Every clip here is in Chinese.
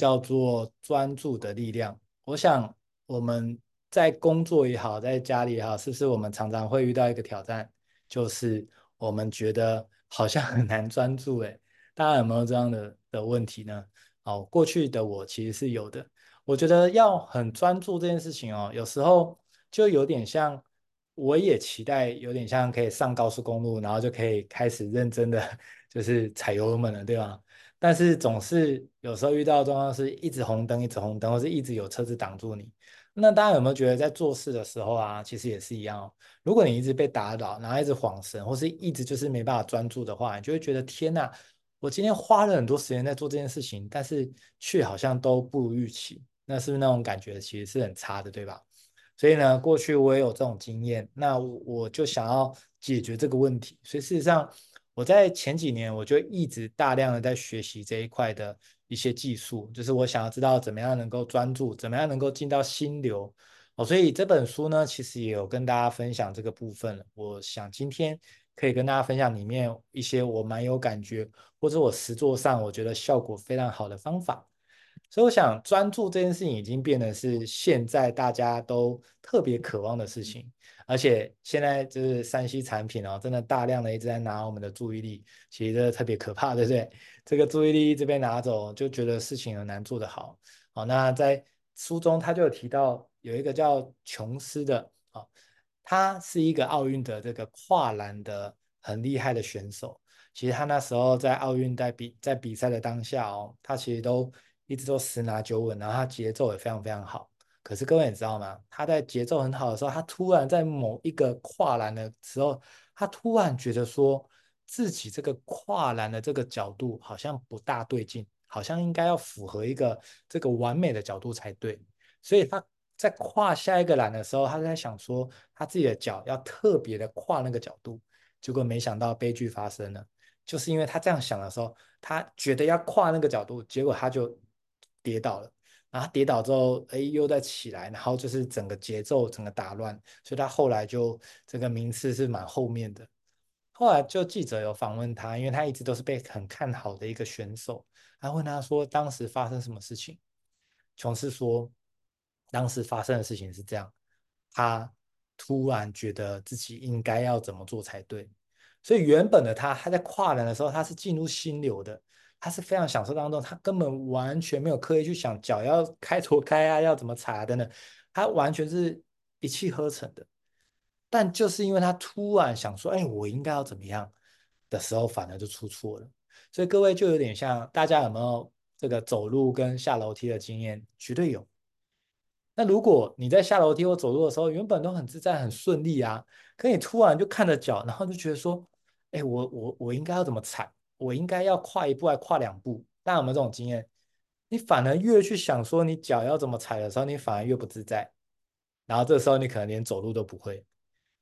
叫做专注的力量。我想我们在工作也好，在家里也好，是不是我们常常会遇到一个挑战，就是我们觉得好像很难专注？诶，大家有没有这样的的问题呢？哦，过去的我其实是有的。我觉得要很专注这件事情哦，有时候就有点像，我也期待有点像可以上高速公路，然后就可以开始认真的 就是踩油门了，对吧？但是总是有时候遇到的状况是一直红灯，一直红灯，或是一直有车子挡住你。那大家有没有觉得在做事的时候啊，其实也是一样。如果你一直被打扰，然后一直晃神，或是一直就是没办法专注的话，你就会觉得天哪，我今天花了很多时间在做这件事情，但是却好像都不如预期。那是不是那种感觉其实是很差的，对吧？所以呢，过去我也有这种经验，那我就想要解决这个问题。所以事实上，我在前几年我就一直大量的在学习这一块的一些技术，就是我想要知道怎么样能够专注，怎么样能够进到心流。哦，所以这本书呢，其实也有跟大家分享这个部分。我想今天可以跟大家分享里面一些我蛮有感觉，或者我实作上我觉得效果非常好的方法。所以我想专注这件事情已经变得是现在大家都特别渴望的事情，而且现在就是 3C 产品哦，真的大量的一直在拿我们的注意力，其实这特别可怕，对不对？这个注意力一直被拿走，就觉得事情很难做得好。好，那在书中他就有提到有一个叫琼斯的啊，他是一个奥运的这个跨栏的很厉害的选手。其实他那时候在奥运在比在比赛的当下哦，他其实都。一直都十拿九稳，然后他节奏也非常非常好。可是各位你知道吗？他在节奏很好的时候，他突然在某一个跨栏的时候，他突然觉得说自己这个跨栏的这个角度好像不大对劲，好像应该要符合一个这个完美的角度才对。所以他在跨下一个栏的时候，他在想说他自己的脚要特别的跨那个角度，结果没想到悲剧发生了，就是因为他这样想的时候，他觉得要跨那个角度，结果他就。跌倒了，然后跌倒之后，哎，又再起来，然后就是整个节奏整个打乱，所以他后来就这个名次是蛮后面的。后来就记者有访问他，因为他一直都是被很看好的一个选手，他问他说当时发生什么事情？琼斯说，当时发生的事情是这样，他突然觉得自己应该要怎么做才对，所以原本的他，他在跨栏的时候，他是进入心流的。他是非常享受当中，他根本完全没有刻意去想脚要开脱开啊，要怎么踩啊等等，他完全是一气呵成的。但就是因为他突然想说，哎，我应该要怎么样的时候，反而就出错了。所以各位就有点像大家有没有这个走路跟下楼梯的经验？绝对有。那如果你在下楼梯或走路的时候，原本都很自在很顺利啊，可你突然就看着脚，然后就觉得说，哎，我我我应该要怎么踩？我应该要跨一步还跨两步？大家有没有这种经验？你反而越去想说你脚要怎么踩的时候，你反而越不自在。然后这时候你可能连走路都不会。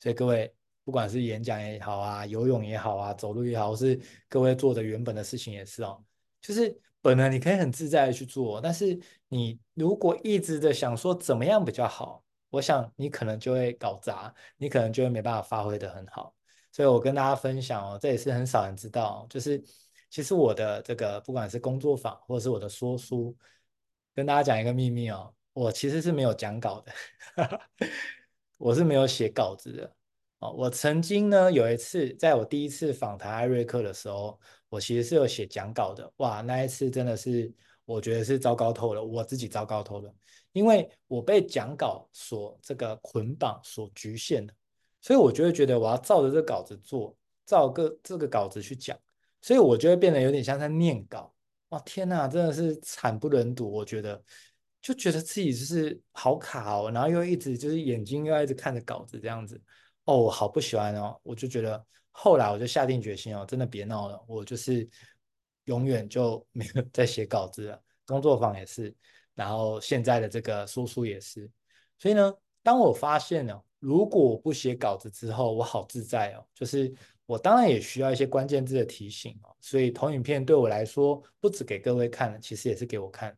所以各位，不管是演讲也好啊，游泳也好啊，走路也好，或是各位做的原本的事情也是哦，就是本来你可以很自在的去做，但是你如果一直的想说怎么样比较好，我想你可能就会搞砸，你可能就会没办法发挥得很好。所以我跟大家分享哦，这也是很少人知道，就是其实我的这个不管是工作坊或者是我的说书，跟大家讲一个秘密哦，我其实是没有讲稿的，我是没有写稿子的哦。我曾经呢有一次，在我第一次访谈艾瑞克的时候，我其实是有写讲稿的。哇，那一次真的是我觉得是糟糕透了，我自己糟糕透了，因为我被讲稿所这个捆绑、所局限的。所以我就会觉得我要照着这个稿子做，照个这个稿子去讲，所以我就会变得有点像在念稿。哇，天哪，真的是惨不忍睹。我觉得就觉得自己就是好卡哦，然后又一直就是眼睛又一直看着稿子这样子，哦，我好不喜欢哦。我就觉得后来我就下定决心哦，真的别闹了，我就是永远就没有再写稿子了。工作坊也是，然后现在的这个说书也是。所以呢，当我发现了。如果我不写稿子之后，我好自在哦。就是我当然也需要一些关键字的提醒哦。所以投影片对我来说，不止给各位看，其实也是给我看。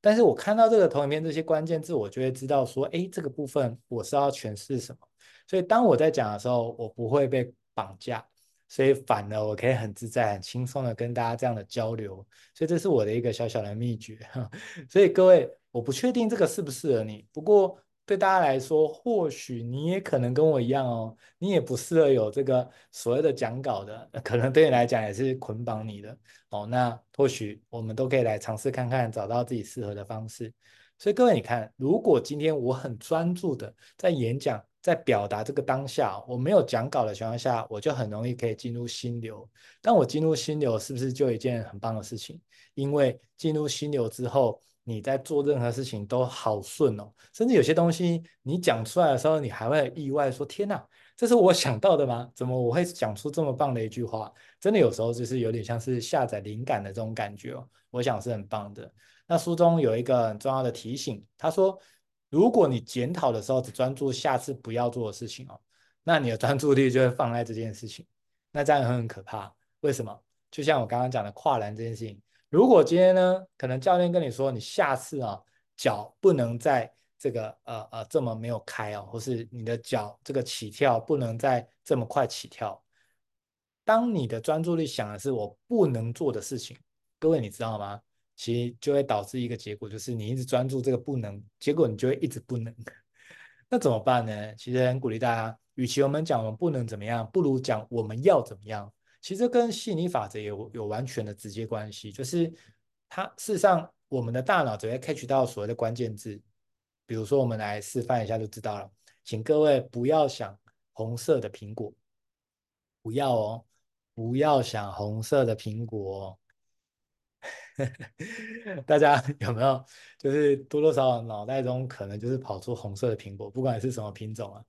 但是我看到这个投影片这些关键字，我就会知道说，哎，这个部分我是要诠释什么。所以当我在讲的时候，我不会被绑架。所以反而我可以很自在、很轻松的跟大家这样的交流。所以这是我的一个小小的秘诀。所以各位，我不确定这个适不适合你，不过。对大家来说，或许你也可能跟我一样哦，你也不适合有这个所谓的讲稿的，可能对你来讲也是捆绑你的哦。那或许我们都可以来尝试看看，找到自己适合的方式。所以各位，你看，如果今天我很专注的在演讲，在表达这个当下，我没有讲稿的情况下，我就很容易可以进入心流。当我进入心流，是不是就一件很棒的事情？因为进入心流之后，你在做任何事情都好顺哦，甚至有些东西你讲出来的时候，你还会意外说：“天哪，这是我想到的吗？怎么我会讲出这么棒的一句话？”真的有时候就是有点像是下载灵感的这种感觉哦，我想是很棒的。那书中有一个很重要的提醒，他说：“如果你检讨的时候只专注下次不要做的事情哦，那你的专注力就会放在这件事情，那这样很很可怕。为什么？就像我刚刚讲的跨栏这件事情。”如果今天呢，可能教练跟你说，你下次啊脚不能再这个呃呃这么没有开哦，或是你的脚这个起跳不能再这么快起跳。当你的专注力想的是我不能做的事情，各位你知道吗？其实就会导致一个结果，就是你一直专注这个不能，结果你就会一直不能。那怎么办呢？其实很鼓励大家，与其我们讲我们不能怎么样，不如讲我们要怎么样。其实跟吸引力法则有有完全的直接关系，就是它事实上我们的大脑只会 catch 到所谓的关键字，比如说我们来示范一下就知道了，请各位不要想红色的苹果，不要哦，不要想红色的苹果。大家有没有就是多多少少脑袋中可能就是跑出红色的苹果，不管是什么品种啊？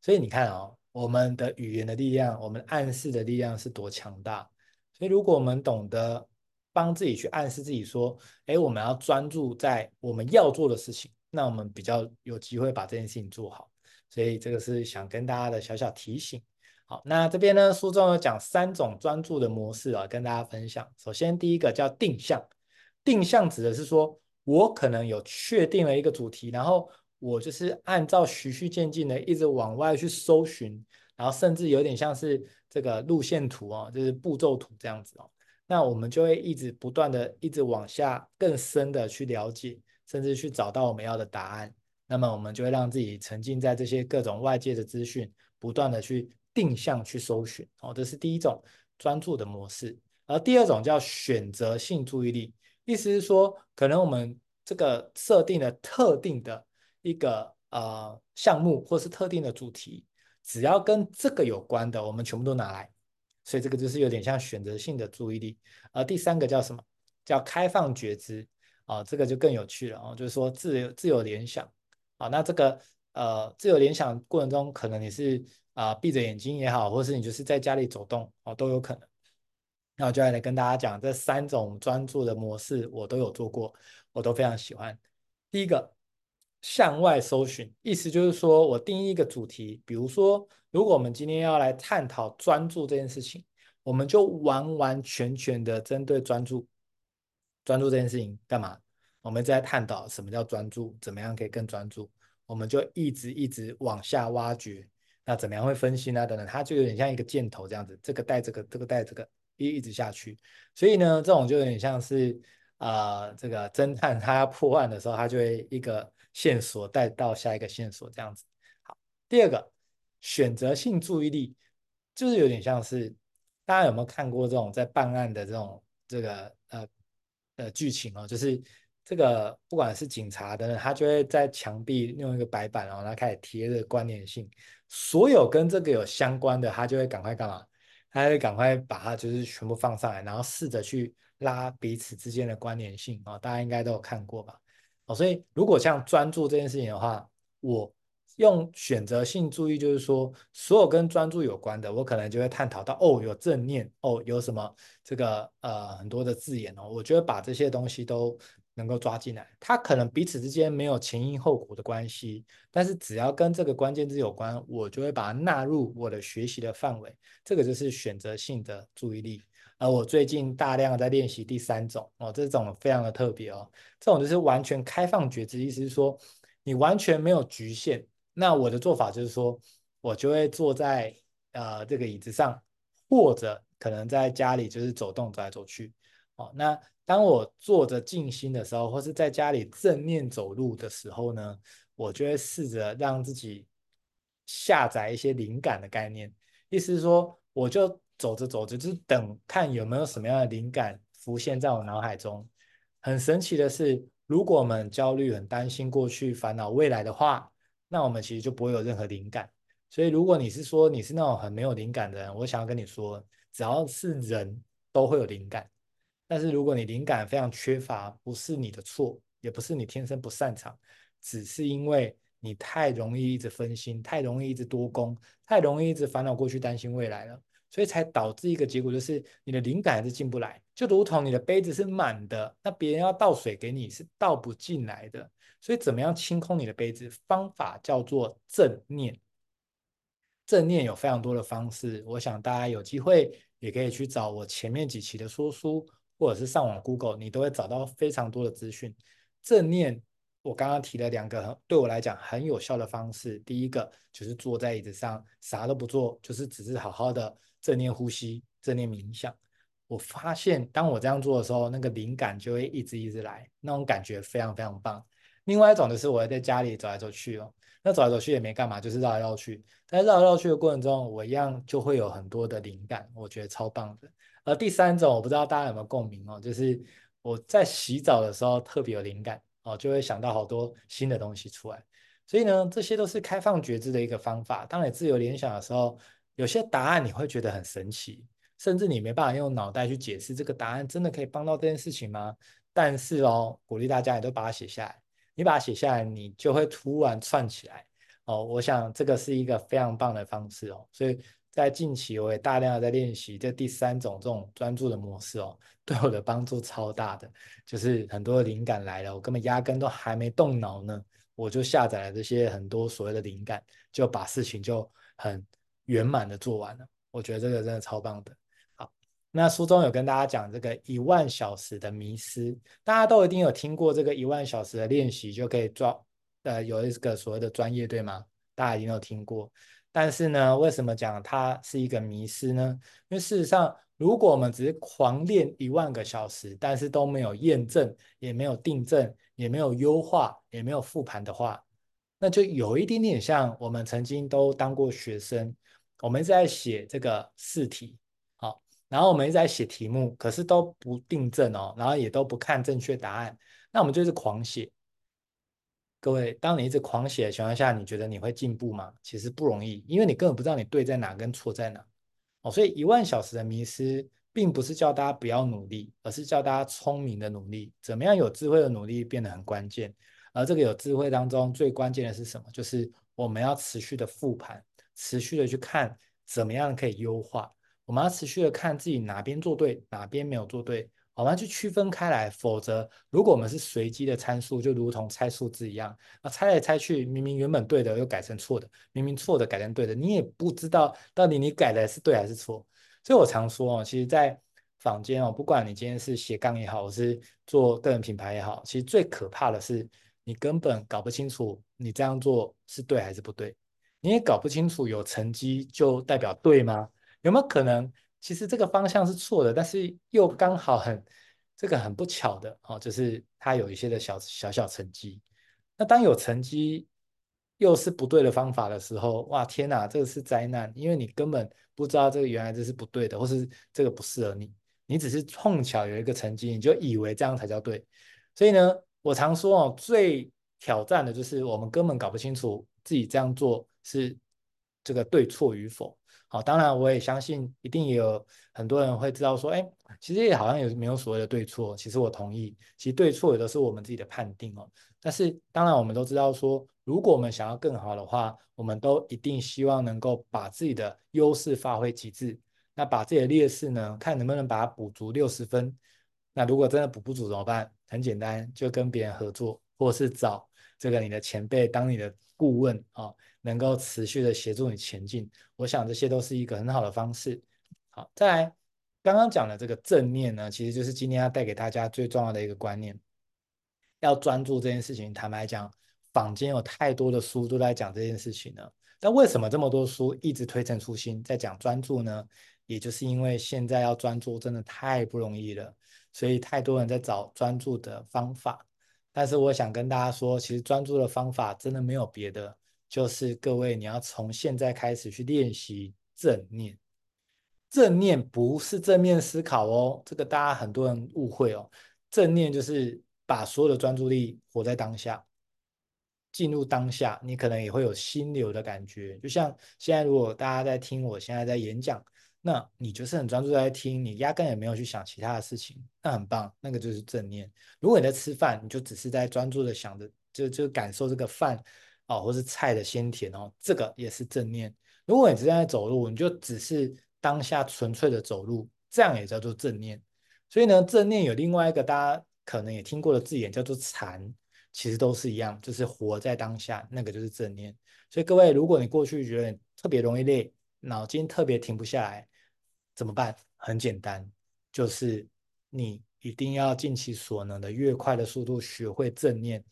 所以你看哦。我们的语言的力量，我们暗示的力量是多强大。所以，如果我们懂得帮自己去暗示自己说：“哎，我们要专注在我们要做的事情”，那我们比较有机会把这件事情做好。所以，这个是想跟大家的小小提醒。好，那这边呢，书中有讲三种专注的模式啊，跟大家分享。首先，第一个叫定向。定向指的是说我可能有确定了一个主题，然后。我就是按照循序渐进的，一直往外去搜寻，然后甚至有点像是这个路线图哦，就是步骤图这样子哦。那我们就会一直不断的，一直往下更深的去了解，甚至去找到我们要的答案。那么我们就会让自己沉浸在这些各种外界的资讯，不断的去定向去搜寻哦。这是第一种专注的模式。而第二种叫选择性注意力，意思是说，可能我们这个设定了特定的。一个呃项目或是特定的主题，只要跟这个有关的，我们全部都拿来，所以这个就是有点像选择性的注意力。而第三个叫什么？叫开放觉知啊，这个就更有趣了哦，就是说自由自由联想啊。那这个呃自由联想过程中，可能你是啊闭着眼睛也好，或是你就是在家里走动哦，都有可能。那我就来跟大家讲这三种专注的模式，我都有做过，我都非常喜欢。第一个。向外搜寻，意思就是说我定义一个主题，比如说，如果我们今天要来探讨专注这件事情，我们就完完全全的针对专注，专注这件事情干嘛？我们在探讨什么叫专注，怎么样可以更专注？我们就一直一直往下挖掘，那怎么样会分析呢？等等，它就有点像一个箭头这样子，这个带这个，这个带这个，一一直下去。所以呢，这种就有点像是啊、这个侦探他要破案的时候，他就会一个。线索带到下一个线索，这样子。好，第二个选择性注意力，就是有点像是大家有没有看过这种在办案的这种这个呃呃剧情哦？就是这个不管是警察的，他就会在墙壁用一个白板，然后他开始贴这个关联性，所有跟这个有相关的，他就会赶快干嘛？他会赶快把它就是全部放上来，然后试着去拉彼此之间的关联性哦。大家应该都有看过吧？哦，所以如果像专注这件事情的话，我用选择性注意，就是说所有跟专注有关的，我可能就会探讨到哦，有正念哦，有什么这个呃很多的字眼哦，我觉得把这些东西都能够抓进来，它可能彼此之间没有前因后果的关系，但是只要跟这个关键字有关，我就会把它纳入我的学习的范围，这个就是选择性的注意力。而我最近大量在练习第三种哦，这种非常的特别哦，这种就是完全开放觉知，意思是说你完全没有局限。那我的做法就是说，我就会坐在呃这个椅子上，或者可能在家里就是走动走来走去。哦，那当我坐着静心的时候，或是在家里正念走路的时候呢，我就会试着让自己下载一些灵感的概念。意思是说，我就走着走着，就是等看有没有什么样的灵感浮现在我脑海中。很神奇的是，如果我们焦虑、很担心过去、烦恼未来的话，那我们其实就不会有任何灵感。所以，如果你是说你是那种很没有灵感的人，我想要跟你说，只要是人都会有灵感。但是，如果你灵感非常缺乏，不是你的错，也不是你天生不擅长，只是因为你太容易一直分心，太容易一直多工，太容易一直烦恼过去、担心未来了，所以才导致一个结果，就是你的灵感还是进不来。就如同你的杯子是满的，那别人要倒水给你是倒不进来的。所以，怎么样清空你的杯子？方法叫做正念。正念有非常多的方式，我想大家有机会也可以去找我前面几期的说书，或者是上网 Google，你都会找到非常多的资讯。正念，我刚刚提了两个对我来讲很有效的方式。第一个就是坐在椅子上啥都不做，就是只是好好的正念呼吸、正念冥想。我发现当我这样做的时候，那个灵感就会一直一直来，那种感觉非常非常棒。另外一种就是我在家里走来走去哦。那走来走去也没干嘛，就是绕来绕去。在绕来绕去的过程中，我一样就会有很多的灵感，我觉得超棒的。而第三种，我不知道大家有没有共鸣哦，就是我在洗澡的时候特别有灵感哦，就会想到好多新的东西出来。所以呢，这些都是开放觉知的一个方法。当你自由联想的时候，有些答案你会觉得很神奇，甚至你没办法用脑袋去解释这个答案真的可以帮到这件事情吗？但是哦，鼓励大家也都把它写下来。你把它写下来，你就会突然串起来哦。我想这个是一个非常棒的方式哦。所以在近期，我也大量的在练习这第三种这种专注的模式哦，对我的帮助超大的。就是很多灵感来了，我根本压根都还没动脑呢，我就下载了这些很多所谓的灵感，就把事情就很圆满的做完了。我觉得这个真的超棒的。好那书中有跟大家讲这个一万小时的迷思，大家都一定有听过这个一万小时的练习就可以抓，呃，有一个所谓的专业，对吗？大家一定有听过。但是呢，为什么讲它是一个迷思呢？因为事实上，如果我们只是狂练一万个小时，但是都没有验证，也没有订正，也没有优化，也没有复盘的话，那就有一点点像我们曾经都当过学生，我们一直在写这个试题。好然后我们一直在写题目，可是都不订正哦，然后也都不看正确答案，那我们就是狂写。各位，当你一直狂写的情况下，你觉得你会进步吗？其实不容易，因为你根本不知道你对在哪跟错在哪。哦，所以一万小时的迷失，并不是叫大家不要努力，而是叫大家聪明的努力。怎么样有智慧的努力变得很关键。而这个有智慧当中最关键的是什么？就是我们要持续的复盘，持续的去看怎么样可以优化。我们要持续的看自己哪边做对，哪边没有做对，我们要去区分开来。否则，如果我们是随机的参数，就如同猜数字一样，那猜来猜去，明明原本对的又改成错的，明明错的改成对的，你也不知道到底你改的是对还是错。所以我常说哦，其实，在坊间哦，不管你今天是斜杠也好，我是做个人品牌也好，其实最可怕的是你根本搞不清楚你这样做是对还是不对，你也搞不清楚有成绩就代表对吗？有没有可能，其实这个方向是错的，但是又刚好很这个很不巧的哦，就是它有一些的小小小成绩。那当有成绩又是不对的方法的时候，哇天哪，这个是灾难，因为你根本不知道这个原来这是不对的，或是这个不适合你，你只是碰巧有一个成绩，你就以为这样才叫对。所以呢，我常说哦，最挑战的就是我们根本搞不清楚自己这样做是这个对错与否。好，当然我也相信，一定也有很多人会知道说，哎，其实也好像也没有所谓的对错。其实我同意，其实对错也都是我们自己的判定哦。但是当然我们都知道说，如果我们想要更好的话，我们都一定希望能够把自己的优势发挥极致。那把自己的劣势呢，看能不能把它补足六十分。那如果真的补不足怎么办？很简单，就跟别人合作，或是找这个你的前辈当你的顾问啊。能够持续的协助你前进，我想这些都是一个很好的方式。好，再来，刚刚讲的这个正念呢，其实就是今天要带给大家最重要的一个观念。要专注这件事情，坦白讲，坊间有太多的书都在讲这件事情了。但为什么这么多书一直推陈出新，在讲专注呢？也就是因为现在要专注真的太不容易了，所以太多人在找专注的方法。但是我想跟大家说，其实专注的方法真的没有别的，就是各位你要从现在开始去练习正念。正念不是正面思考哦，这个大家很多人误会哦。正念就是把所有的专注力活在当下。进入当下，你可能也会有心流的感觉。就像现在，如果大家在听我现在在演讲，那你就是很专注在听，你压根也没有去想其他的事情，那很棒，那个就是正念。如果你在吃饭，你就只是在专注的想着，就就感受这个饭哦，或是菜的鲜甜哦，这个也是正念。如果你正在走路，你就只是当下纯粹的走路，这样也叫做正念。所以呢，正念有另外一个大家可能也听过的字眼，叫做禅。其实都是一样，就是活在当下，那个就是正念。所以各位，如果你过去觉得特别容易累，脑筋特别停不下来，怎么办？很简单，就是你一定要尽其所能的，越快的速度学会正念，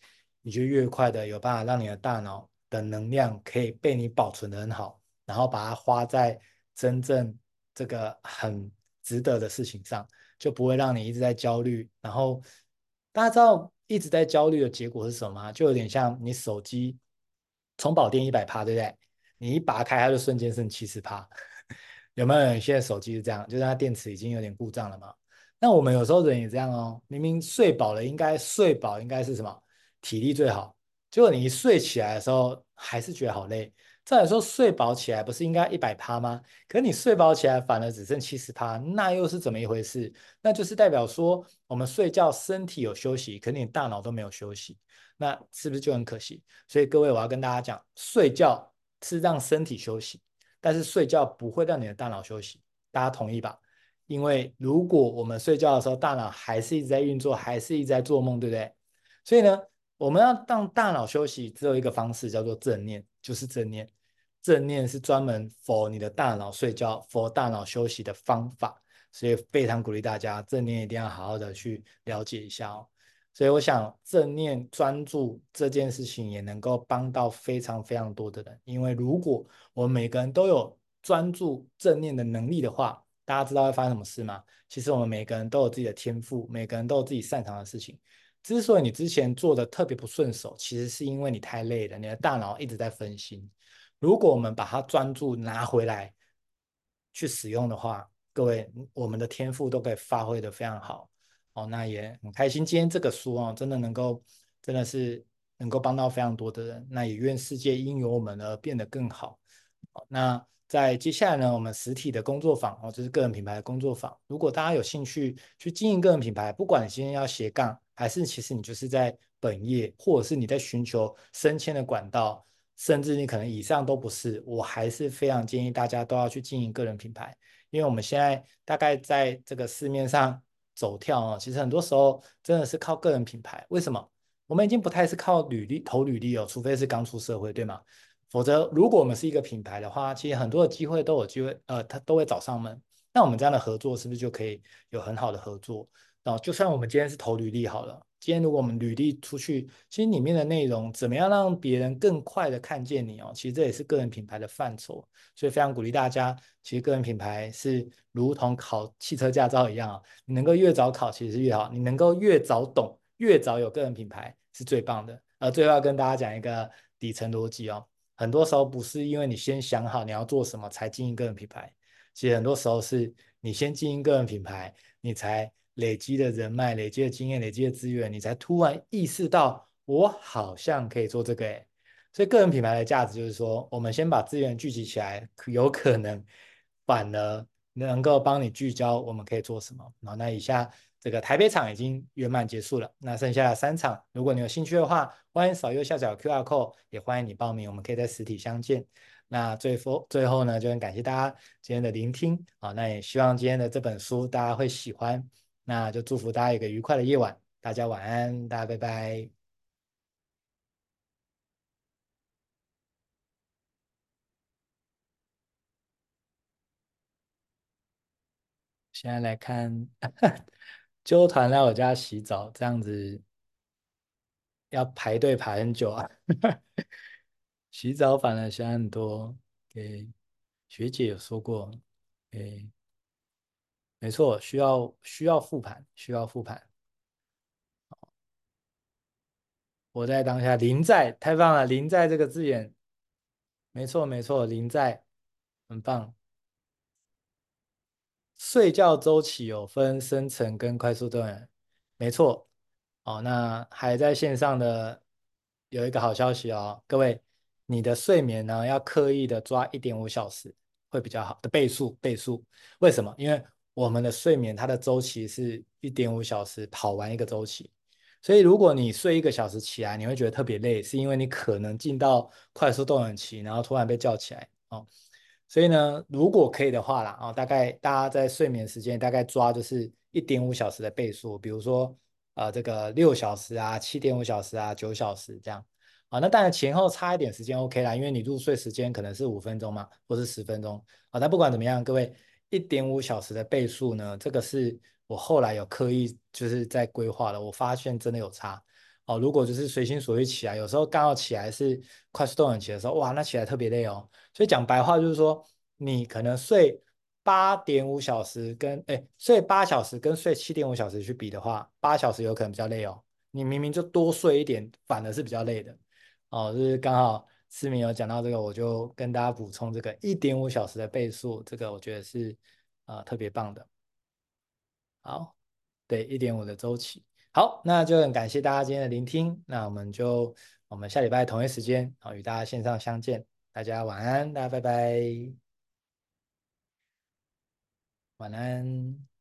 你就越快的有办法让你的大脑的能量可以被你保存得很好，然后把它花在真正这个很值得的事情上，就不会让你一直在焦虑。然后大家知道。一直在焦虑的结果是什么？就有点像你手机充饱电一百趴，对不对？你一拔开，它就瞬间剩七十趴。有没有人现在手机是这样？就是它电池已经有点故障了嘛？那我们有时候人也这样哦。明明睡饱了，应该睡饱应该是什么？体力最好。结果你一睡起来的时候，还是觉得好累。再来说睡饱起来不是应该一百趴吗？可是你睡饱起来反而只剩七十趴，那又是怎么一回事？那就是代表说我们睡觉身体有休息，可你大脑都没有休息，那是不是就很可惜？所以各位，我要跟大家讲，睡觉是让身体休息，但是睡觉不会让你的大脑休息，大家同意吧？因为如果我们睡觉的时候，大脑还是一直在运作，还是一直在做梦，对不对？所以呢，我们要让大脑休息，只有一个方式，叫做正念，就是正念。正念是专门 for 你的大脑睡觉，for 大脑休息的方法，所以非常鼓励大家正念一定要好好的去了解一下哦。所以我想正念专注这件事情也能够帮到非常非常多的人，因为如果我们每个人都有专注正念的能力的话，大家知道会发生什么事吗？其实我们每个人都有自己的天赋，每个人都有自己擅长的事情。之所以你之前做的特别不顺手，其实是因为你太累了，你的大脑一直在分心。如果我们把它专注拿回来去使用的话，各位，我们的天赋都可以发挥得非常好哦。那也很开心，今天这个书哦，真的能够，真的是能够帮到非常多的人。那也愿世界因有我们而变得更好。那在接下来呢，我们实体的工作坊哦，就是个人品牌的工作坊。如果大家有兴趣去经营个人品牌，不管你今天要斜杠，还是其实你就是在本业，或者是你在寻求升迁的管道。甚至你可能以上都不是，我还是非常建议大家都要去经营个人品牌，因为我们现在大概在这个市面上走跳啊，其实很多时候真的是靠个人品牌。为什么？我们已经不太是靠履历投履历哦，除非是刚出社会，对吗？否则，如果我们是一个品牌的话，其实很多的机会都有机会，呃，他都会找上门。那我们这样的合作是不是就可以有很好的合作？哦，就算我们今天是投履历好了。今天如果我们履历出去，其实里面的内容怎么样让别人更快的看见你哦？其实这也是个人品牌的范畴，所以非常鼓励大家。其实个人品牌是如同考汽车驾照一样啊，你能够越早考其实是越好，你能够越早懂，越早有个人品牌是最棒的。呃，最后要跟大家讲一个底层逻辑哦，很多时候不是因为你先想好你要做什么才经营个人品牌，其实很多时候是你先经营个人品牌，你才。累积的人脉、累积的经验、累积的资源，你才突然意识到，我好像可以做这个诶。所以个人品牌的价值就是说，我们先把资源聚集起来，有可能反而能够帮你聚焦我们可以做什么。好，那以下这个台北场已经圆满结束了，那剩下的三场，如果你有兴趣的话，欢迎扫右下角 QR code，也欢迎你报名，我们可以在实体相见。那最后最后呢，就很感谢大家今天的聆听啊，那也希望今天的这本书大家会喜欢。那就祝福大家有个愉快的夜晚，大家晚安，大家拜拜。现在来看，揪团来我家洗澡，这样子要排队排很久啊。洗澡反而想很多，给学姐有说过，给没错，需要需要复盘，需要复盘。我在当下，临在，太棒了！临在这个字眼，没错没错，临在，很棒。睡觉周期有分深层跟快速动眼，没错。哦，那还在线上的有一个好消息哦，各位，你的睡眠呢要刻意的抓一点五小时会比较好的倍数倍数。为什么？因为我们的睡眠它的周期是一点五小时跑完一个周期。所以，如果你睡一个小时起来，你会觉得特别累，是因为你可能进到快速动眼期，然后突然被叫起来哦。所以呢，如果可以的话啦，哦，大概大家在睡眠时间大概抓就是一点五小时的倍数，比如说呃这个六小时啊、七点五小时啊、九小时这样啊。那当然前后差一点时间 OK 啦，因为你入睡时间可能是五分钟嘛，或是十分钟啊。但不管怎么样，各位一点五小时的倍数呢，这个是。我后来有刻意就是在规划了，我发现真的有差哦。如果就是随心所欲起来，有时候刚好起来是快速动眼期的时候，哇，那起来特别累哦。所以讲白话就是说，你可能睡八点五小时跟哎睡八小时跟睡七点五小时去比的话，八小时有可能比较累哦。你明明就多睡一点，反而是比较累的哦。就是刚好思明有讲到这个，我就跟大家补充这个一点五小时的倍数，这个我觉得是啊、特别棒的。好，对，一点五的周期。好，那就很感谢大家今天的聆听。那我们就我们下礼拜同一时间好与大家线上相见。大家晚安，大家拜拜，晚安。